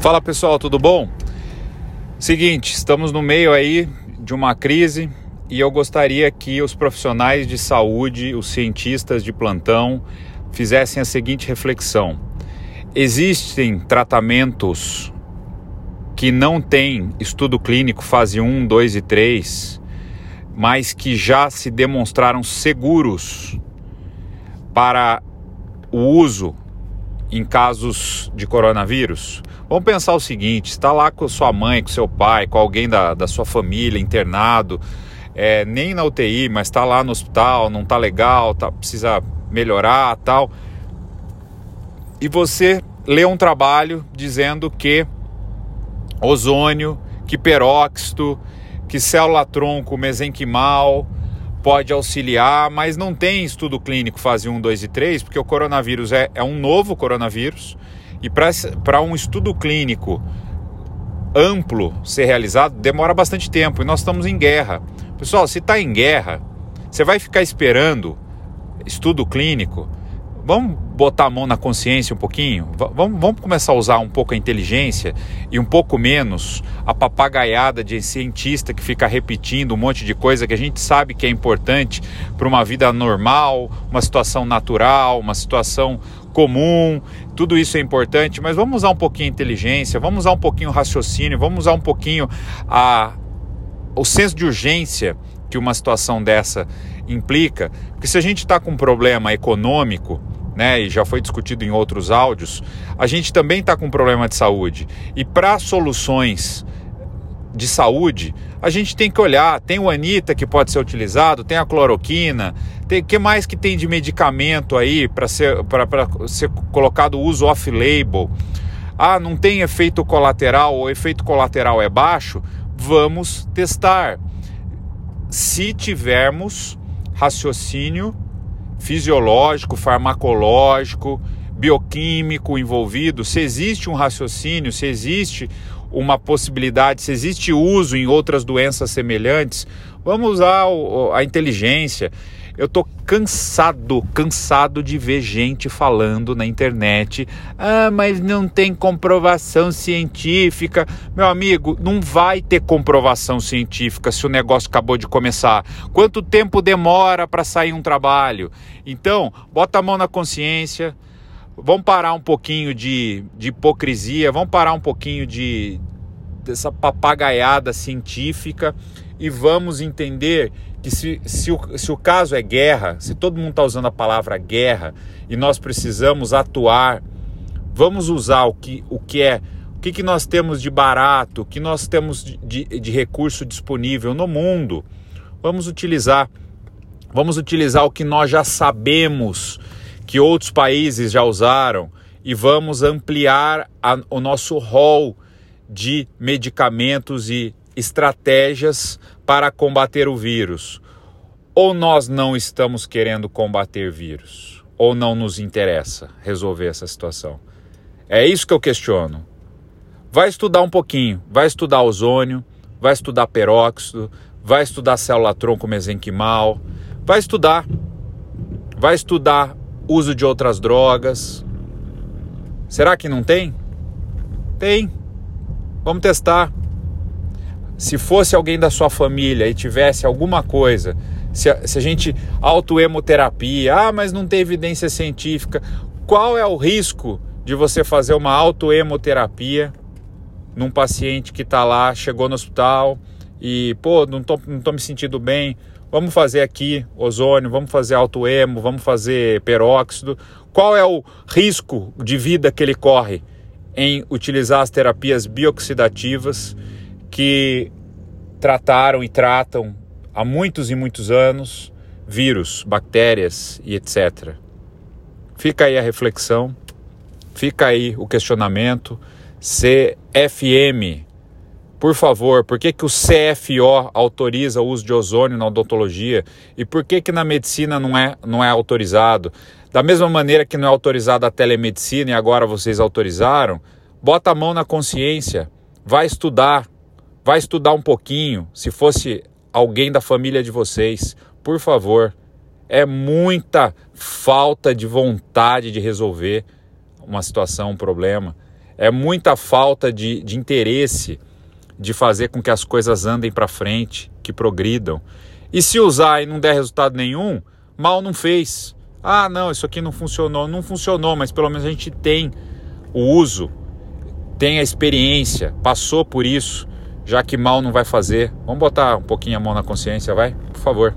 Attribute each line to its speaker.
Speaker 1: Fala pessoal, tudo bom? Seguinte, estamos no meio aí de uma crise e eu gostaria que os profissionais de saúde, os cientistas de plantão, fizessem a seguinte reflexão: existem tratamentos que não têm estudo clínico fase 1, 2 e 3, mas que já se demonstraram seguros para o uso em casos de coronavírus? Vamos pensar o seguinte: está lá com sua mãe, com seu pai, com alguém da, da sua família internado, é, nem na UTI, mas está lá no hospital, não está legal, tá, precisa melhorar tal. E você lê um trabalho dizendo que ozônio, que peróxido, que célula-tronco mesenquimal pode auxiliar, mas não tem estudo clínico fase 1, 2 e 3, porque o coronavírus é, é um novo coronavírus e para um estudo clínico amplo ser realizado demora bastante tempo e nós estamos em guerra. Pessoal, se está em guerra, você vai ficar esperando estudo clínico? Vamos botar a mão na consciência um pouquinho? Vamos, vamos começar a usar um pouco a inteligência e um pouco menos a papagaiada de cientista que fica repetindo um monte de coisa que a gente sabe que é importante para uma vida normal, uma situação natural, uma situação comum, tudo isso é importante, mas vamos usar um pouquinho a inteligência, vamos usar um pouquinho o raciocínio, vamos usar um pouquinho a, o senso de urgência que uma situação dessa implica, porque se a gente está com um problema econômico, né, e já foi discutido em outros áudios, a gente também está com um problema de saúde. E para soluções de saúde, a gente tem que olhar. Tem o Anita que pode ser utilizado, tem a cloroquina, tem que mais que tem de medicamento aí para ser, ser colocado uso off-label. Ah, não tem efeito colateral, o efeito colateral é baixo? Vamos testar. Se tivermos raciocínio fisiológico, farmacológico, bioquímico envolvido, se existe um raciocínio, se existe uma possibilidade, se existe uso em outras doenças semelhantes, vamos usar a inteligência. Eu tô cansado, cansado de ver gente falando na internet. Ah, mas não tem comprovação científica. Meu amigo, não vai ter comprovação científica se o negócio acabou de começar. Quanto tempo demora para sair um trabalho? Então, bota a mão na consciência. Vamos parar um pouquinho de, de hipocrisia, vamos parar um pouquinho de dessa papagaiada científica e vamos entender que se, se, o, se o caso é guerra, se todo mundo está usando a palavra guerra e nós precisamos atuar, vamos usar o que, o que é, o que, que nós temos de barato, o que nós temos de, de, de recurso disponível no mundo, vamos utilizar. Vamos utilizar o que nós já sabemos que outros países já usaram e vamos ampliar a, o nosso rol de medicamentos e estratégias para combater o vírus. Ou nós não estamos querendo combater vírus, ou não nos interessa resolver essa situação. É isso que eu questiono. Vai estudar um pouquinho, vai estudar ozônio, vai estudar peróxido, vai estudar célula-tronco mesenquimal, vai estudar, vai estudar uso de outras drogas. Será que não tem? Tem. Vamos testar. Se fosse alguém da sua família e tivesse alguma coisa, se a, se a gente autoemoterapia, ah, mas não tem evidência científica, qual é o risco de você fazer uma autoemoterapia num paciente que está lá, chegou no hospital e, pô, não tô, não tô me sentindo bem, vamos fazer aqui ozônio, vamos fazer autoemo, vamos fazer peróxido. Qual é o risco de vida que ele corre em utilizar as terapias bioxidativas? Que trataram e tratam há muitos e muitos anos vírus, bactérias e etc. Fica aí a reflexão, fica aí o questionamento. CFM, por favor, por que, que o CFO autoriza o uso de ozônio na odontologia e por que, que na medicina não é, não é autorizado? Da mesma maneira que não é autorizada a telemedicina e agora vocês autorizaram, bota a mão na consciência, vai estudar, Vai estudar um pouquinho, se fosse alguém da família de vocês, por favor. É muita falta de vontade de resolver uma situação, um problema. É muita falta de, de interesse de fazer com que as coisas andem para frente, que progridam. E se usar e não der resultado nenhum, mal não fez. Ah, não, isso aqui não funcionou. Não funcionou, mas pelo menos a gente tem o uso, tem a experiência, passou por isso, já que mal não vai fazer. Vamos botar um pouquinho a mão na consciência, vai? Por favor.